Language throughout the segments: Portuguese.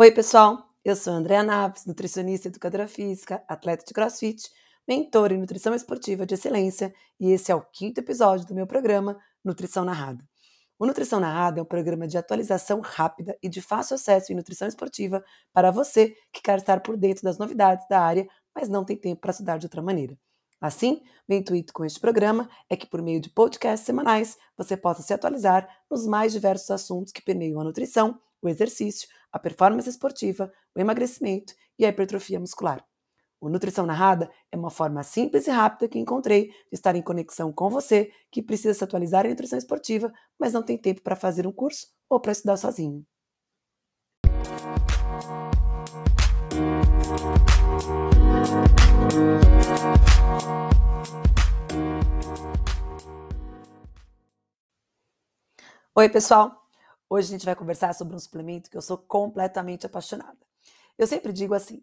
Oi, pessoal. Eu sou Andréa Naves, nutricionista educadora física, atleta de crossfit, mentora em nutrição esportiva de excelência, e esse é o quinto episódio do meu programa Nutrição Narrada. O Nutrição Narrada é um programa de atualização rápida e de fácil acesso em nutrição esportiva para você que quer estar por dentro das novidades da área, mas não tem tempo para estudar de outra maneira. Assim, o intuito com este programa é que, por meio de podcasts semanais, você possa se atualizar nos mais diversos assuntos que permeiam a nutrição, o exercício, a performance esportiva, o emagrecimento e a hipertrofia muscular. O Nutrição Narrada é uma forma simples e rápida que encontrei de estar em conexão com você que precisa se atualizar em nutrição esportiva, mas não tem tempo para fazer um curso ou para estudar sozinho. Oi, pessoal! Hoje a gente vai conversar sobre um suplemento que eu sou completamente apaixonada. Eu sempre digo assim: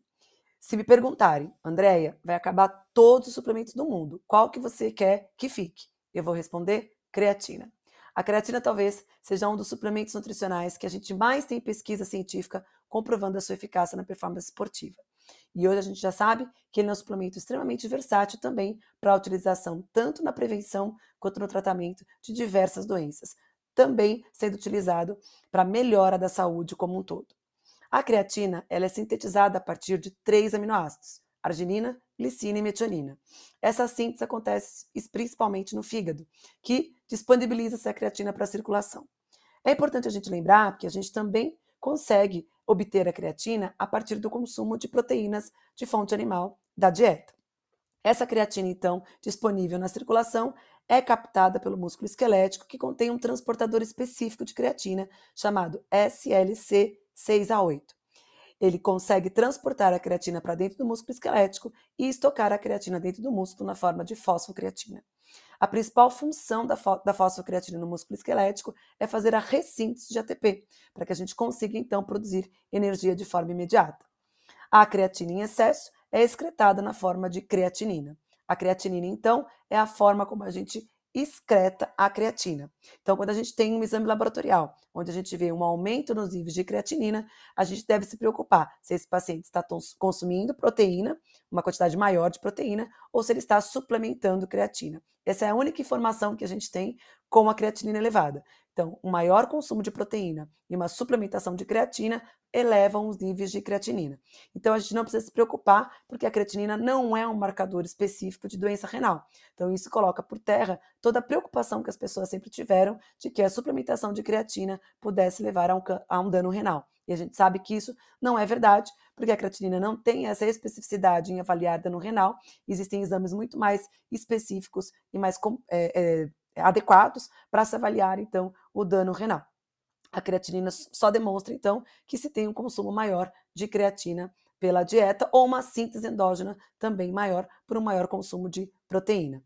se me perguntarem, Andréia, vai acabar todos os suplementos do mundo, qual que você quer que fique? Eu vou responder creatina. A creatina talvez seja um dos suplementos nutricionais que a gente mais tem pesquisa científica comprovando a sua eficácia na performance esportiva. E hoje a gente já sabe que ele é um suplemento extremamente versátil também para utilização tanto na prevenção quanto no tratamento de diversas doenças, também sendo utilizado para melhora da saúde como um todo. A creatina ela é sintetizada a partir de três aminoácidos: arginina, glicina e metionina. Essa síntese acontece principalmente no fígado, que disponibiliza essa creatina para a circulação. É importante a gente lembrar que a gente também consegue obter a creatina a partir do consumo de proteínas de fonte animal da dieta. Essa creatina, então, disponível na circulação, é captada pelo músculo esquelético, que contém um transportador específico de creatina chamado SLC6A8. Ele consegue transportar a creatina para dentro do músculo esquelético e estocar a creatina dentro do músculo na forma de fosfocreatina. A principal função da, da fosfocreatina no músculo esquelético é fazer a ressíntese de ATP, para que a gente consiga então produzir energia de forma imediata. A creatina em excesso é excretada na forma de creatinina. A creatinina, então, é a forma como a gente excreta a creatina. Então, quando a gente tem um exame laboratorial, onde a gente vê um aumento nos níveis de creatinina, a gente deve se preocupar se esse paciente está consumindo proteína, uma quantidade maior de proteína, ou se ele está suplementando creatina. Essa é a única informação que a gente tem com a creatinina elevada. Então, um maior consumo de proteína e uma suplementação de creatina elevam os níveis de creatinina. Então, a gente não precisa se preocupar, porque a creatinina não é um marcador específico de doença renal. Então, isso coloca por terra toda a preocupação que as pessoas sempre tiveram de que a suplementação de creatina pudesse levar a um, a um dano renal. E a gente sabe que isso não é verdade, porque a creatinina não tem essa especificidade em avaliar dano renal. Existem exames muito mais específicos e mais é, é, adequados para se avaliar, então, o dano renal. A creatinina só demonstra, então, que se tem um consumo maior de creatina pela dieta ou uma síntese endógena também maior por um maior consumo de proteína.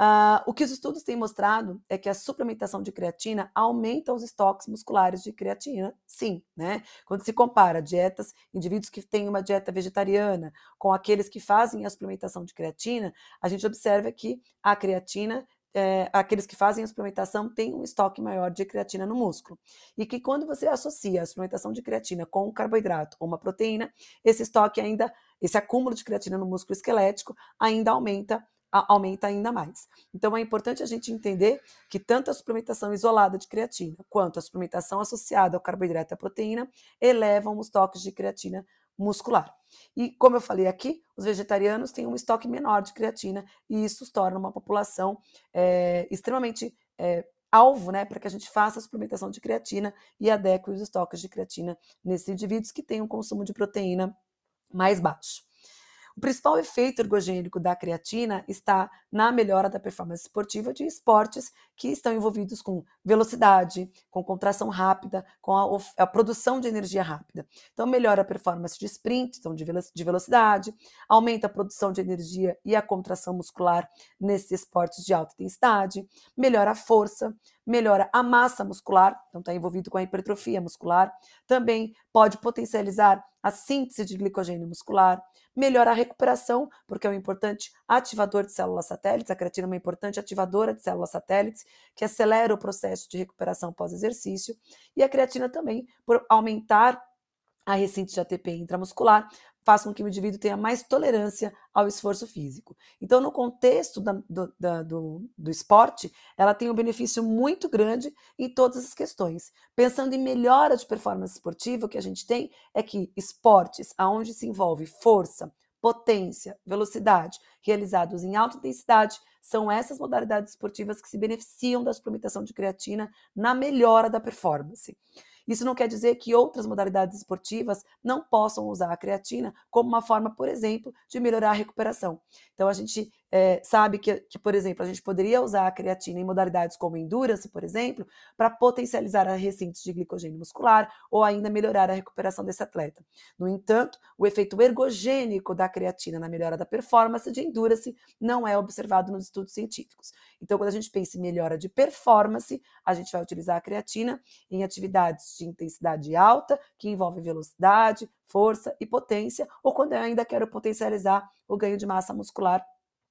Uh, o que os estudos têm mostrado é que a suplementação de creatina aumenta os estoques musculares de creatina, sim, né? Quando se compara dietas, indivíduos que têm uma dieta vegetariana com aqueles que fazem a suplementação de creatina, a gente observa que a creatina é, aqueles que fazem a suplementação têm um estoque maior de creatina no músculo. E que quando você associa a suplementação de creatina com um carboidrato ou uma proteína, esse estoque ainda, esse acúmulo de creatina no músculo esquelético ainda aumenta aumenta ainda mais. Então é importante a gente entender que tanto a suplementação isolada de creatina quanto a suplementação associada ao carboidrato e à proteína elevam os estoques de creatina muscular. E, como eu falei aqui, os vegetarianos têm um estoque menor de creatina e isso os torna uma população é, extremamente é, alvo né, para que a gente faça a suplementação de creatina e adeque os estoques de creatina nesses indivíduos que têm um consumo de proteína mais baixo. O principal efeito ergogênico da creatina está na melhora da performance esportiva de esportes que estão envolvidos com velocidade, com contração rápida, com a, a produção de energia rápida. Então, melhora a performance de sprint, então de, de velocidade, aumenta a produção de energia e a contração muscular nesses esportes de alta intensidade, melhora a força, melhora a massa muscular, então está envolvido com a hipertrofia muscular, também pode potencializar a síntese de glicogênio muscular, melhora a recuperação, porque é um importante ativador de células satélites, a creatina é uma importante ativadora de células satélites, que acelera o processo de recuperação pós-exercício, e a creatina também, por aumentar a recinto de ATP intramuscular faz com que o indivíduo tenha mais tolerância ao esforço físico. Então, no contexto da, do, da, do, do, esporte, ela tem um benefício muito grande em todas as questões. Pensando em melhora de performance esportiva, o que a gente tem é que esportes onde se envolve força, potência, velocidade, realizados em alta intensidade, são essas modalidades esportivas que se beneficiam da suplementação de creatina na melhora da performance. Isso não quer dizer que outras modalidades esportivas não possam usar a creatina como uma forma, por exemplo, de melhorar a recuperação. Então, a gente é, sabe que, que, por exemplo, a gente poderia usar a creatina em modalidades como endurance, por exemplo, para potencializar a recintos de glicogênio muscular ou ainda melhorar a recuperação desse atleta. No entanto, o efeito ergogênico da creatina na melhora da performance de endurance não é observado nos estudos científicos. Então, quando a gente pensa em melhora de performance, a gente vai utilizar a creatina em atividades de intensidade alta, que envolvem velocidade, força e potência, ou quando eu ainda quero potencializar o ganho de massa muscular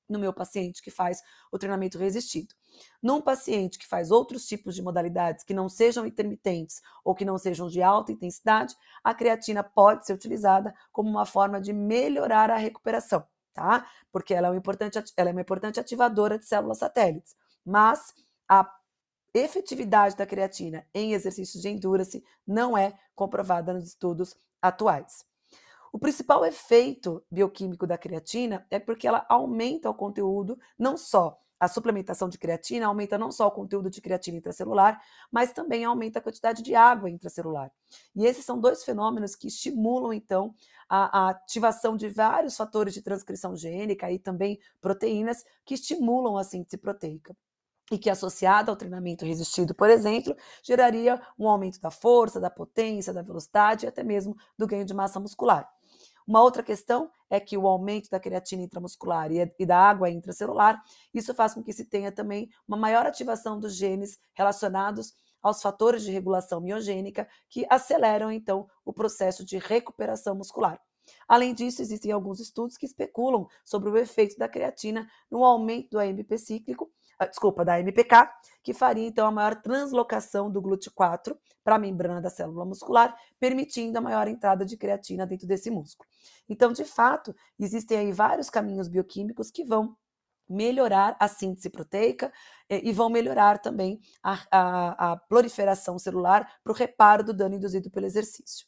no meu paciente que faz o treinamento resistido. Num paciente que faz outros tipos de modalidades que não sejam intermitentes ou que não sejam de alta intensidade, a creatina pode ser utilizada como uma forma de melhorar a recuperação, tá? Porque ela é, uma importante, ela é uma importante ativadora de células satélites. Mas a efetividade da creatina em exercícios de endurance não é comprovada nos estudos atuais. O principal efeito bioquímico da creatina é porque ela aumenta o conteúdo, não só a suplementação de creatina aumenta não só o conteúdo de creatina intracelular, mas também aumenta a quantidade de água intracelular. E esses são dois fenômenos que estimulam, então, a, a ativação de vários fatores de transcrição gênica e também proteínas que estimulam a síntese proteica e que, associado ao treinamento resistido, por exemplo, geraria um aumento da força, da potência, da velocidade e até mesmo do ganho de massa muscular. Uma outra questão é que o aumento da creatina intramuscular e da água intracelular, isso faz com que se tenha também uma maior ativação dos genes relacionados aos fatores de regulação miogênica que aceleram então o processo de recuperação muscular. Além disso, existem alguns estudos que especulam sobre o efeito da creatina no aumento do AMP cíclico desculpa, da MPK, que faria então a maior translocação do GLUT4 para a membrana da célula muscular, permitindo a maior entrada de creatina dentro desse músculo. Então, de fato, existem aí vários caminhos bioquímicos que vão melhorar a síntese proteica eh, e vão melhorar também a, a, a proliferação celular para o reparo do dano induzido pelo exercício.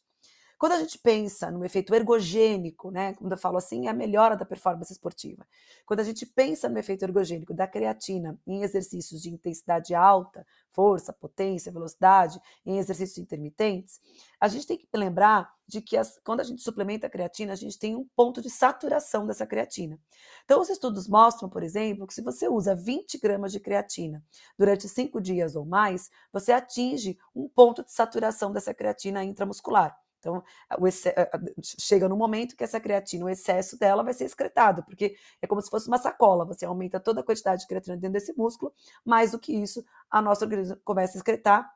Quando a gente pensa no efeito ergogênico, né, quando eu falo assim, é a melhora da performance esportiva. Quando a gente pensa no efeito ergogênico da creatina em exercícios de intensidade alta, força, potência, velocidade, em exercícios intermitentes, a gente tem que lembrar de que as, quando a gente suplementa a creatina, a gente tem um ponto de saturação dessa creatina. Então, os estudos mostram, por exemplo, que se você usa 20 gramas de creatina durante 5 dias ou mais, você atinge um ponto de saturação dessa creatina intramuscular. Então, chega no momento que essa creatina, o excesso dela vai ser excretado, porque é como se fosse uma sacola, você aumenta toda a quantidade de creatina dentro desse músculo, mais do que isso, a nossa organismo começa a excretar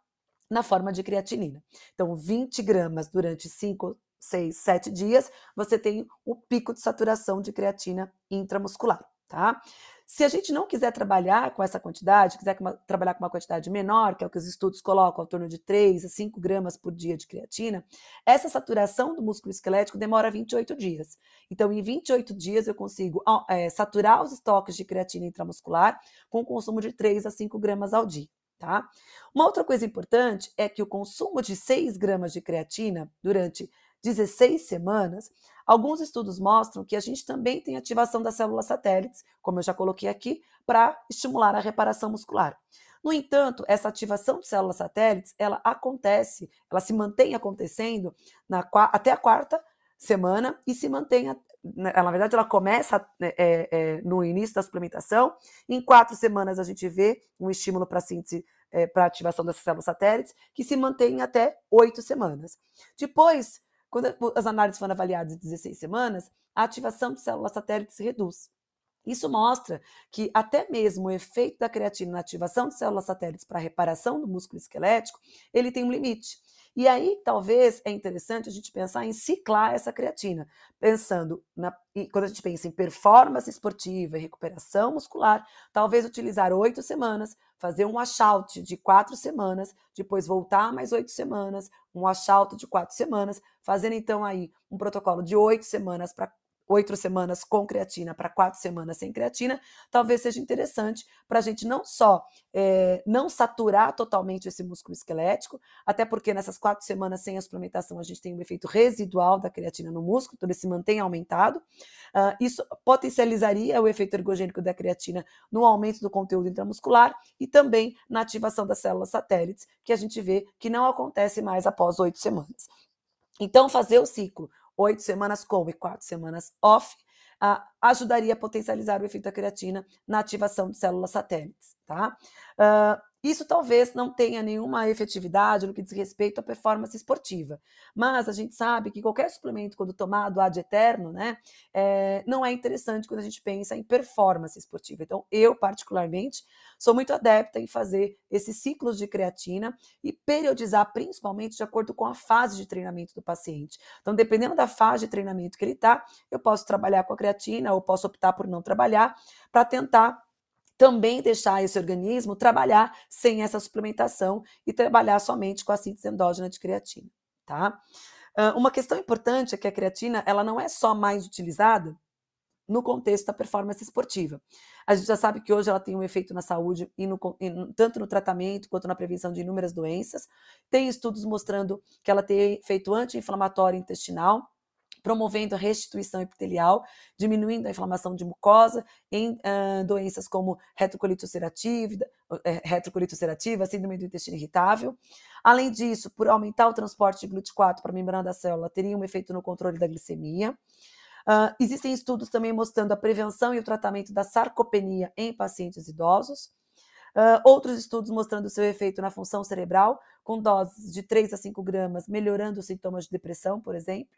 na forma de creatinina. Então, 20 gramas durante 5, 6, 7 dias, você tem o pico de saturação de creatina intramuscular, tá? Se a gente não quiser trabalhar com essa quantidade, quiser trabalhar com uma quantidade menor, que é o que os estudos colocam, ao torno de 3 a 5 gramas por dia de creatina, essa saturação do músculo esquelético demora 28 dias. Então, em 28 dias, eu consigo é, saturar os estoques de creatina intramuscular com o consumo de 3 a 5 gramas ao dia. Tá? Uma outra coisa importante é que o consumo de 6 gramas de creatina durante 16 semanas Alguns estudos mostram que a gente também tem ativação das células satélites, como eu já coloquei aqui, para estimular a reparação muscular. No entanto, essa ativação de células satélites, ela acontece, ela se mantém acontecendo na, até a quarta semana e se mantém, né, na verdade, ela começa é, é, no início da suplementação. Em quatro semanas a gente vê um estímulo para síntese, é, para ativação dessas células satélites, que se mantém até oito semanas. Depois quando as análises foram avaliadas em 16 semanas, a ativação de células satélites reduz. Isso mostra que até mesmo o efeito da creatina na ativação de células satélites para reparação do músculo esquelético, ele tem um limite. E aí, talvez, é interessante a gente pensar em ciclar essa creatina, pensando, na, quando a gente pensa em performance esportiva e recuperação muscular, talvez utilizar oito semanas, fazer um washout de quatro semanas, depois voltar mais oito semanas, um washout de quatro semanas, fazendo então aí um protocolo de oito semanas para oito semanas com creatina para quatro semanas sem creatina, talvez seja interessante para a gente não só é, não saturar totalmente esse músculo esquelético, até porque nessas quatro semanas sem a suplementação a gente tem um efeito residual da creatina no músculo, então ele se mantém aumentado. Uh, isso potencializaria o efeito ergogênico da creatina no aumento do conteúdo intramuscular e também na ativação das células satélites, que a gente vê que não acontece mais após oito semanas. Então, fazer o ciclo oito semanas com e quatro semanas off, uh, ajudaria a potencializar o efeito da creatina na ativação de células satélites, tá? Uh, isso talvez não tenha nenhuma efetividade no que diz respeito à performance esportiva, mas a gente sabe que qualquer suplemento, quando tomado ad eterno, né, é, não é interessante quando a gente pensa em performance esportiva. Então, eu, particularmente, sou muito adepta em fazer esses ciclos de creatina e periodizar, principalmente de acordo com a fase de treinamento do paciente. Então, dependendo da fase de treinamento que ele está, eu posso trabalhar com a creatina ou posso optar por não trabalhar para tentar também deixar esse organismo trabalhar sem essa suplementação e trabalhar somente com a síntese endógena de creatina, tá? Uma questão importante é que a creatina ela não é só mais utilizada no contexto da performance esportiva. A gente já sabe que hoje ela tem um efeito na saúde, e no, tanto no tratamento quanto na prevenção de inúmeras doenças. Tem estudos mostrando que ela tem efeito anti-inflamatório intestinal, promovendo a restituição epitelial, diminuindo a inflamação de mucosa em uh, doenças como retrocolite ulcerativa, é, retrocolite ulcerativa, síndrome do intestino irritável. Além disso, por aumentar o transporte de GLUT4 para a membrana da célula, teria um efeito no controle da glicemia. Uh, existem estudos também mostrando a prevenção e o tratamento da sarcopenia em pacientes idosos. Uh, outros estudos mostrando seu efeito na função cerebral, com doses de 3 a 5 gramas, melhorando os sintomas de depressão, por exemplo.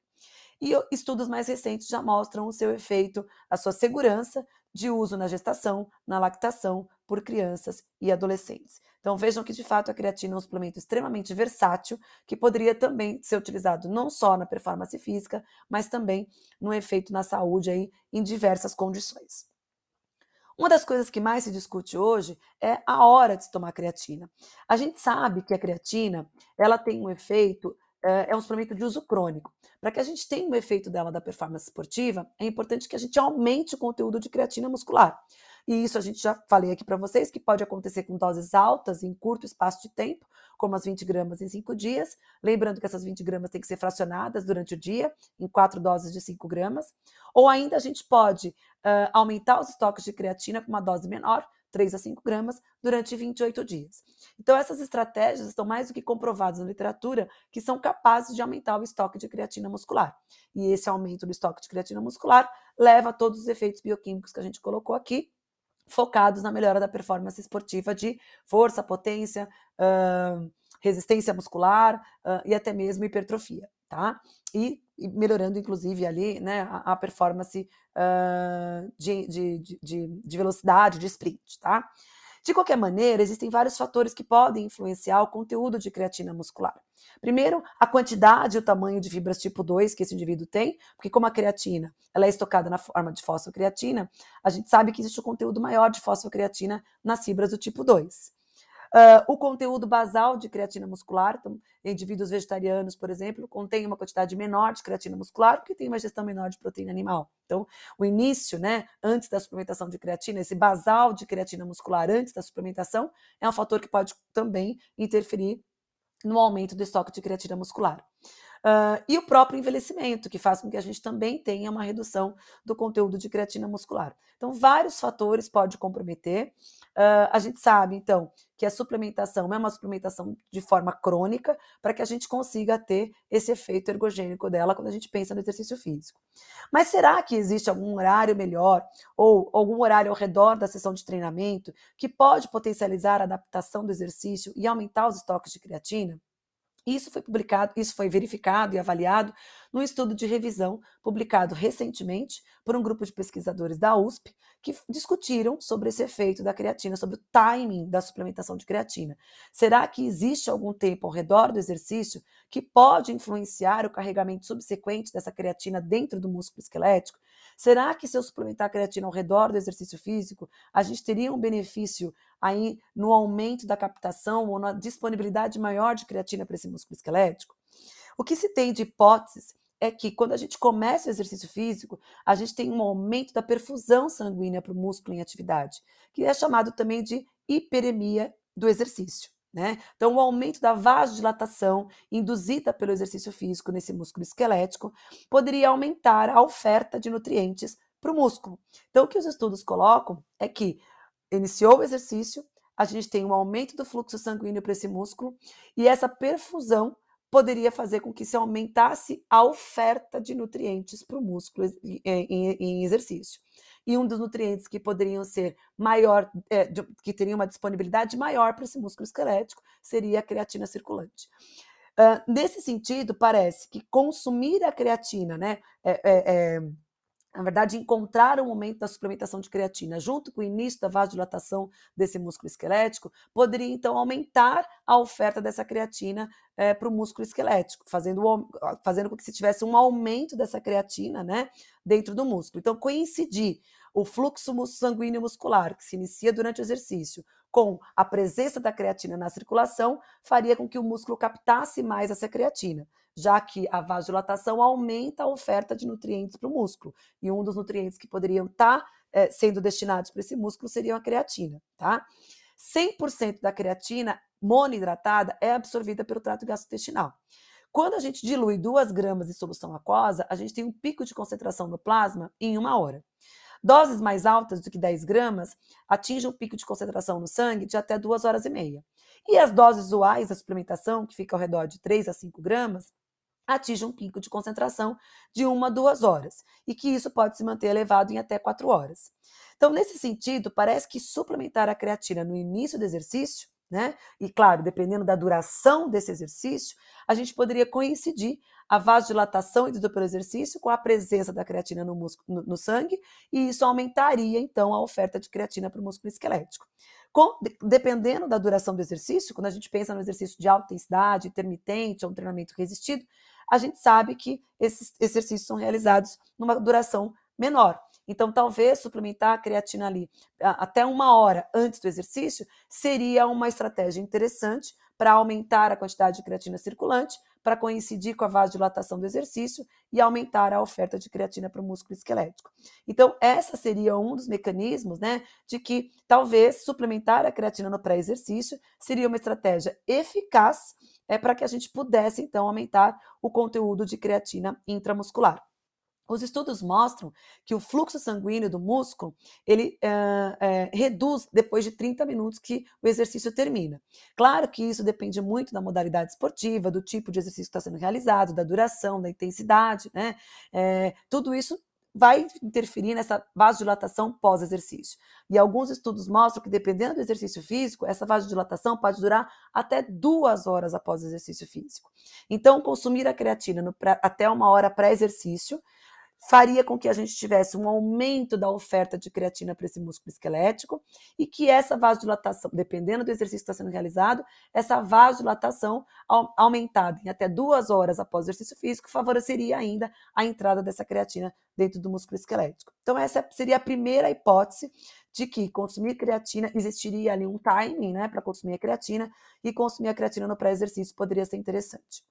E estudos mais recentes já mostram o seu efeito, a sua segurança de uso na gestação, na lactação por crianças e adolescentes. Então vejam que de fato a creatina é um suplemento extremamente versátil que poderia também ser utilizado não só na performance física, mas também no efeito na saúde aí em diversas condições. Uma das coisas que mais se discute hoje é a hora de se tomar creatina. A gente sabe que a creatina ela tem um efeito é um suplemento de uso crônico. Para que a gente tenha o um efeito dela da performance esportiva, é importante que a gente aumente o conteúdo de creatina muscular. E isso a gente já falei aqui para vocês que pode acontecer com doses altas em curto espaço de tempo, como as 20 gramas em 5 dias. Lembrando que essas 20 gramas têm que ser fracionadas durante o dia, em quatro doses de 5 gramas. Ou ainda a gente pode uh, aumentar os estoques de creatina com uma dose menor, 3 a 5 gramas, durante 28 dias. Então, essas estratégias estão mais do que comprovadas na literatura que são capazes de aumentar o estoque de creatina muscular. E esse aumento do estoque de creatina muscular leva a todos os efeitos bioquímicos que a gente colocou aqui, focados na melhora da performance esportiva de força, potência, uh, resistência muscular uh, e até mesmo hipertrofia, tá? E, e melhorando, inclusive, ali, né, a, a performance uh, de, de, de, de velocidade, de sprint, tá? De qualquer maneira, existem vários fatores que podem influenciar o conteúdo de creatina muscular. Primeiro, a quantidade e o tamanho de fibras tipo 2 que esse indivíduo tem, porque como a creatina ela é estocada na forma de fosfocreatina, a gente sabe que existe um conteúdo maior de fosfocreatina nas fibras do tipo 2. Uh, o conteúdo basal de creatina muscular, então, indivíduos vegetarianos, por exemplo, contém uma quantidade menor de creatina muscular, porque tem uma gestão menor de proteína animal. Então, o início, né, antes da suplementação de creatina, esse basal de creatina muscular antes da suplementação, é um fator que pode também interferir no aumento do estoque de creatina muscular. Uh, e o próprio envelhecimento, que faz com que a gente também tenha uma redução do conteúdo de creatina muscular. Então, vários fatores podem comprometer. Uh, a gente sabe, então, que a suplementação é uma suplementação de forma crônica para que a gente consiga ter esse efeito ergogênico dela quando a gente pensa no exercício físico. Mas será que existe algum horário melhor ou algum horário ao redor da sessão de treinamento que pode potencializar a adaptação do exercício e aumentar os estoques de creatina? Isso foi publicado, isso foi verificado e avaliado num estudo de revisão publicado recentemente por um grupo de pesquisadores da USP que discutiram sobre esse efeito da creatina, sobre o timing da suplementação de creatina. Será que existe algum tempo ao redor do exercício que pode influenciar o carregamento subsequente dessa creatina dentro do músculo esquelético? Será que se eu suplementar creatina ao redor do exercício físico, a gente teria um benefício aí no aumento da captação ou na disponibilidade maior de creatina para esse músculo esquelético? O que se tem de hipóteses é que quando a gente começa o exercício físico, a gente tem um aumento da perfusão sanguínea para o músculo em atividade, que é chamado também de hiperemia do exercício. Né? Então, o aumento da vasodilatação induzida pelo exercício físico nesse músculo esquelético poderia aumentar a oferta de nutrientes para o músculo. Então, o que os estudos colocam é que iniciou o exercício, a gente tem um aumento do fluxo sanguíneo para esse músculo e essa perfusão poderia fazer com que se aumentasse a oferta de nutrientes para o músculo em, exercício e um dos nutrientes que poderiam ser maior, é, de, que teriam uma disponibilidade maior para esse músculo esquelético, seria a creatina circulante. Uh, nesse sentido, parece que consumir a creatina, né, é, é, na verdade, encontrar o momento da suplementação de creatina junto com o início da vasodilatação desse músculo esquelético, poderia então aumentar a oferta dessa creatina é, para o músculo esquelético, fazendo, fazendo com que se tivesse um aumento dessa creatina né, dentro do músculo. Então, coincidir o fluxo sanguíneo muscular que se inicia durante o exercício com a presença da creatina na circulação faria com que o músculo captasse mais essa creatina já que a vasodilatação aumenta a oferta de nutrientes para o músculo. E um dos nutrientes que poderiam estar tá, é, sendo destinados para esse músculo seria a creatina, tá? 100% da creatina monoidratada é absorvida pelo trato gastrointestinal. Quando a gente dilui 2 gramas de solução aquosa, a gente tem um pico de concentração no plasma em uma hora. Doses mais altas do que 10 gramas atingem um pico de concentração no sangue de até 2 horas e meia. E as doses usuais da suplementação, que fica ao redor de 3 a 5 gramas, atinge um pico de concentração de uma a duas horas, e que isso pode se manter elevado em até quatro horas. Então, nesse sentido, parece que suplementar a creatina no início do exercício, né? E claro, dependendo da duração desse exercício, a gente poderia coincidir a vasodilatação induzida pelo exercício com a presença da creatina no, músculo, no, no sangue, e isso aumentaria então a oferta de creatina para o músculo esquelético. Com, dependendo da duração do exercício, quando a gente pensa no exercício de alta intensidade, intermitente ou um treinamento resistido, a gente sabe que esses exercícios são realizados numa duração menor. Então, talvez suplementar a creatina ali até uma hora antes do exercício seria uma estratégia interessante para aumentar a quantidade de creatina circulante, para coincidir com a vasodilatação do exercício e aumentar a oferta de creatina para o músculo esquelético. Então, essa seria um dos mecanismos, né, de que talvez suplementar a creatina no pré-exercício seria uma estratégia eficaz é, para que a gente pudesse, então, aumentar o conteúdo de creatina intramuscular. Os estudos mostram que o fluxo sanguíneo do músculo ele é, é, reduz depois de 30 minutos que o exercício termina. Claro que isso depende muito da modalidade esportiva, do tipo de exercício que está sendo realizado, da duração, da intensidade, né? É, tudo isso vai interferir nessa vasodilatação pós-exercício. E alguns estudos mostram que, dependendo do exercício físico, essa vasodilatação pode durar até duas horas após o exercício físico. Então, consumir a creatina no, até uma hora pré-exercício faria com que a gente tivesse um aumento da oferta de creatina para esse músculo esquelético e que essa vasodilatação, dependendo do exercício que está sendo realizado, essa vasodilatação aumentada em até duas horas após o exercício físico favoreceria ainda a entrada dessa creatina dentro do músculo esquelético. Então, essa seria a primeira hipótese de que consumir creatina existiria ali um timing né, para consumir a creatina e consumir a creatina no pré-exercício poderia ser interessante.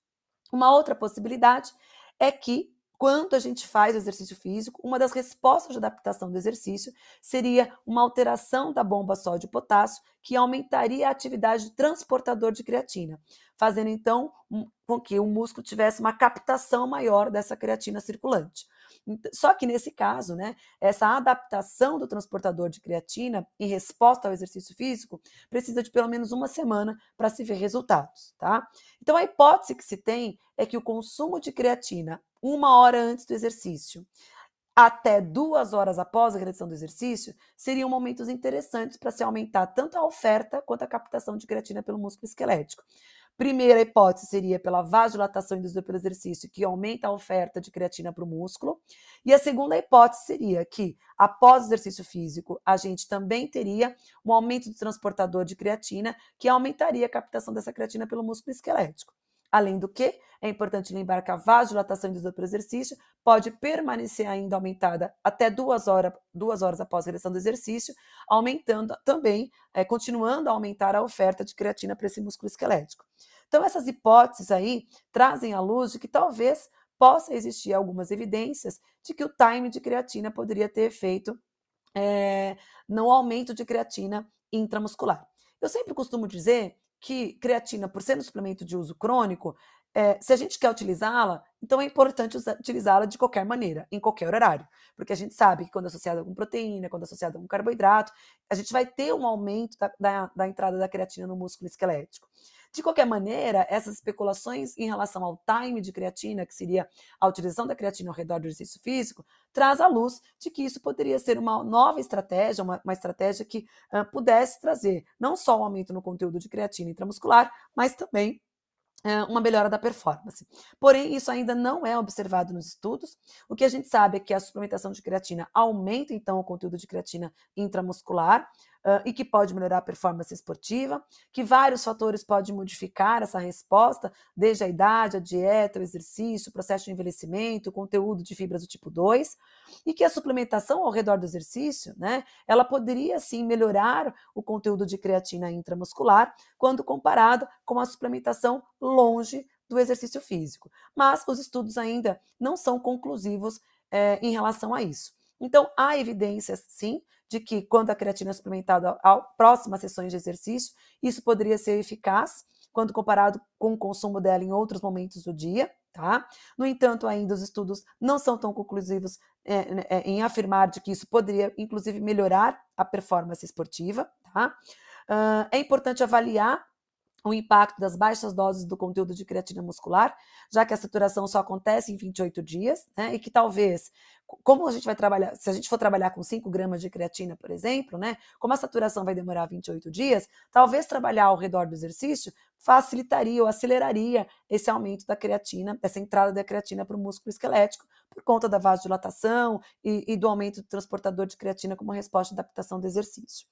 Uma outra possibilidade é que quando a gente faz exercício físico, uma das respostas de adaptação do exercício seria uma alteração da bomba sódio-potássio, que aumentaria a atividade do transportador de creatina, fazendo então com que o músculo tivesse uma captação maior dessa creatina circulante. Só que nesse caso, né, essa adaptação do transportador de creatina em resposta ao exercício físico precisa de pelo menos uma semana para se ver resultados, tá? Então a hipótese que se tem é que o consumo de creatina uma hora antes do exercício até duas horas após a realização do exercício seriam momentos interessantes para se aumentar tanto a oferta quanto a captação de creatina pelo músculo esquelético. Primeira hipótese seria pela vasodilatação induzida pelo exercício, que aumenta a oferta de creatina para o músculo. E a segunda hipótese seria que, após o exercício físico, a gente também teria um aumento do transportador de creatina, que aumentaria a captação dessa creatina pelo músculo esquelético. Além do que, é importante lembrar que a vasodilatação induzida pelo exercício pode permanecer ainda aumentada até duas horas, duas horas após a realização do exercício, aumentando também, é, continuando a aumentar a oferta de creatina para esse músculo esquelético. Então, essas hipóteses aí trazem à luz de que talvez possa existir algumas evidências de que o time de creatina poderia ter efeito é, no aumento de creatina intramuscular. Eu sempre costumo dizer que creatina, por ser um suplemento de uso crônico, é, se a gente quer utilizá-la, então é importante utilizá-la de qualquer maneira, em qualquer horário. Porque a gente sabe que quando associada com proteína, quando associada com carboidrato, a gente vai ter um aumento da, da, da entrada da creatina no músculo esquelético. De qualquer maneira, essas especulações em relação ao time de creatina, que seria a utilização da creatina ao redor do exercício físico, traz à luz de que isso poderia ser uma nova estratégia, uma, uma estratégia que uh, pudesse trazer não só um aumento no conteúdo de creatina intramuscular, mas também uma melhora da performance. Porém, isso ainda não é observado nos estudos. O que a gente sabe é que a suplementação de creatina aumenta, então, o conteúdo de creatina intramuscular, uh, e que pode melhorar a performance esportiva, que vários fatores podem modificar essa resposta, desde a idade, a dieta, o exercício, o processo de envelhecimento, o conteúdo de fibras do tipo 2, e que a suplementação ao redor do exercício, né, ela poderia sim melhorar o conteúdo de creatina intramuscular quando comparado com a suplementação longe do exercício físico. Mas os estudos ainda não são conclusivos é, em relação a isso. Então, há evidências, sim, de que quando a creatina é suplementada ao próximas sessões de exercício, isso poderia ser eficaz quando comparado com o consumo dela em outros momentos do dia, tá? No entanto, ainda os estudos não são tão conclusivos é, é, em afirmar de que isso poderia, inclusive, melhorar a performance esportiva, tá? Uh, é importante avaliar o impacto das baixas doses do conteúdo de creatina muscular, já que a saturação só acontece em 28 dias, né? E que talvez, como a gente vai trabalhar, se a gente for trabalhar com 5 gramas de creatina, por exemplo, né? Como a saturação vai demorar 28 dias, talvez trabalhar ao redor do exercício facilitaria ou aceleraria esse aumento da creatina, essa entrada da creatina para o músculo esquelético, por conta da vasodilatação e, e do aumento do transportador de creatina como resposta à adaptação do exercício.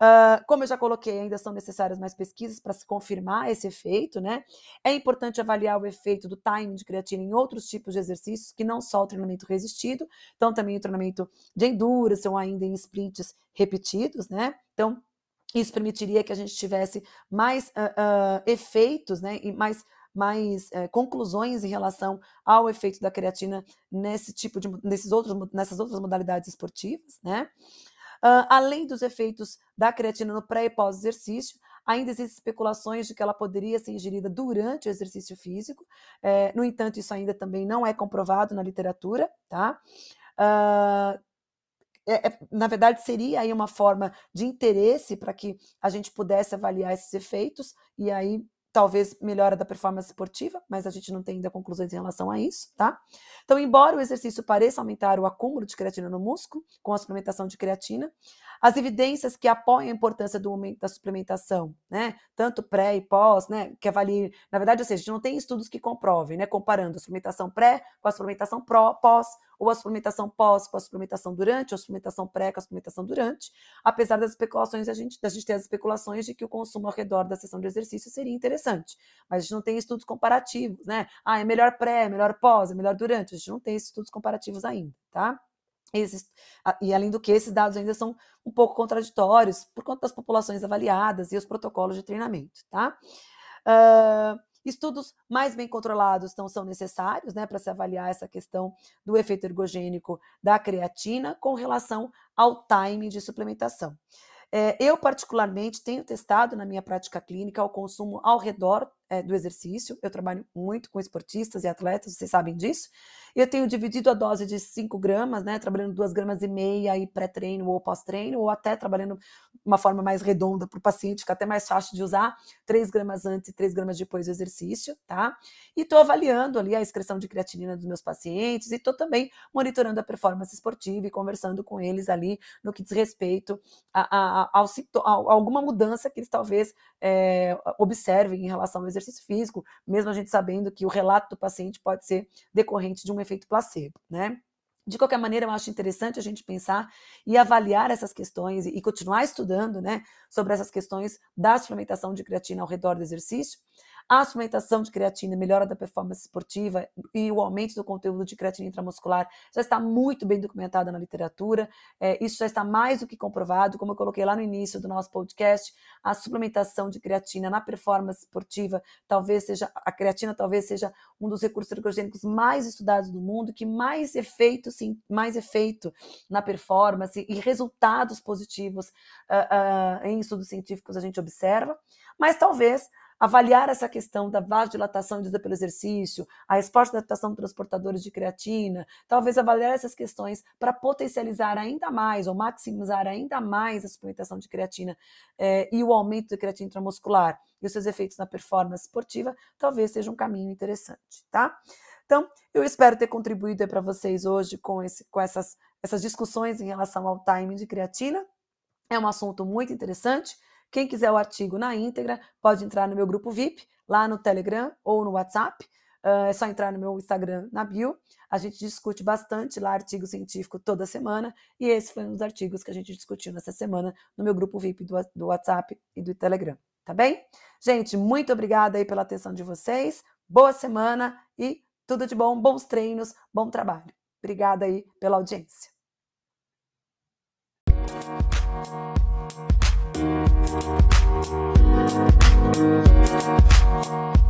Uh, como eu já coloquei, ainda são necessárias mais pesquisas para se confirmar esse efeito, né? É importante avaliar o efeito do timing de creatina em outros tipos de exercícios, que não só o treinamento resistido, então também o treinamento de endurance ou ainda em sprints repetidos, né? Então, isso permitiria que a gente tivesse mais uh, uh, efeitos, né? E mais mais é, conclusões em relação ao efeito da creatina nesse tipo de nesses outros, nessas outras modalidades esportivas, né? Uh, além dos efeitos da creatina no pré e pós-exercício, ainda existem especulações de que ela poderia ser ingerida durante o exercício físico. É, no entanto, isso ainda também não é comprovado na literatura, tá? Uh, é, é, na verdade, seria aí uma forma de interesse para que a gente pudesse avaliar esses efeitos, e aí talvez melhora da performance esportiva, mas a gente não tem ainda conclusões em relação a isso, tá? Então, embora o exercício pareça aumentar o acúmulo de creatina no músculo com a suplementação de creatina, as evidências que apoiam a importância do aumento da suplementação, né, tanto pré e pós, né, que avaliem, na verdade, ou seja, a gente não tem estudos que comprovem, né, comparando a suplementação pré com a suplementação pró, pós, ou a suplementação pós com a suplementação durante, ou a suplementação pré com a suplementação durante, apesar das especulações, a gente, a gente ter as especulações de que o consumo ao redor da sessão de exercício seria interessante, mas a gente não tem estudos comparativos, né, ah, é melhor pré, é melhor pós, é melhor durante, a gente não tem estudos comparativos ainda, tá? Esses, e além do que, esses dados ainda são um pouco contraditórios por conta das populações avaliadas e os protocolos de treinamento, tá? Uh, estudos mais bem controlados então, são necessários né, para se avaliar essa questão do efeito ergogênico da creatina com relação ao time de suplementação. É, eu, particularmente, tenho testado na minha prática clínica o consumo ao redor é, do exercício. Eu trabalho muito com esportistas e atletas, vocês sabem disso. Eu tenho dividido a dose de 5 gramas, né? Trabalhando 2 gramas e meia aí pré-treino ou pós-treino, ou até trabalhando uma forma mais redonda para o paciente, que é até mais fácil de usar, 3 gramas antes e 3 gramas depois do exercício, tá? E estou avaliando ali a excreção de creatinina dos meus pacientes e estou também monitorando a performance esportiva e conversando com eles ali no que diz respeito a, a, a, a alguma mudança que eles talvez é, observem em relação ao exercício exercício físico, mesmo a gente sabendo que o relato do paciente pode ser decorrente de um efeito placebo, né? De qualquer maneira, eu acho interessante a gente pensar e avaliar essas questões e continuar estudando né, sobre essas questões da suplementação de creatina ao redor do exercício, a suplementação de creatina, melhora da performance esportiva e o aumento do conteúdo de creatina intramuscular já está muito bem documentada na literatura. É, isso já está mais do que comprovado. Como eu coloquei lá no início do nosso podcast, a suplementação de creatina na performance esportiva talvez seja a creatina talvez seja um dos recursos ergogênicos mais estudados do mundo, que mais efeito, sim, mais efeito na performance e resultados positivos uh, uh, em estudos científicos a gente observa. Mas talvez avaliar essa questão da vasodilatação induzida pelo exercício, a resposta da adaptação de transportadores de creatina, talvez avaliar essas questões para potencializar ainda mais ou maximizar ainda mais a suplementação de creatina eh, e o aumento da creatina intramuscular e os seus efeitos na performance esportiva, talvez seja um caminho interessante, tá? Então, eu espero ter contribuído para vocês hoje com, esse, com essas, essas discussões em relação ao timing de creatina. É um assunto muito interessante. Quem quiser o artigo na íntegra, pode entrar no meu grupo VIP, lá no Telegram ou no WhatsApp. Uh, é só entrar no meu Instagram, na bio. A gente discute bastante lá artigo científico toda semana. E esse foi um dos artigos que a gente discutiu nessa semana no meu grupo VIP do, do WhatsApp e do Telegram. Tá bem? Gente, muito obrigada aí pela atenção de vocês. Boa semana e tudo de bom, bons treinos, bom trabalho. Obrigada aí pela audiência. Thank you.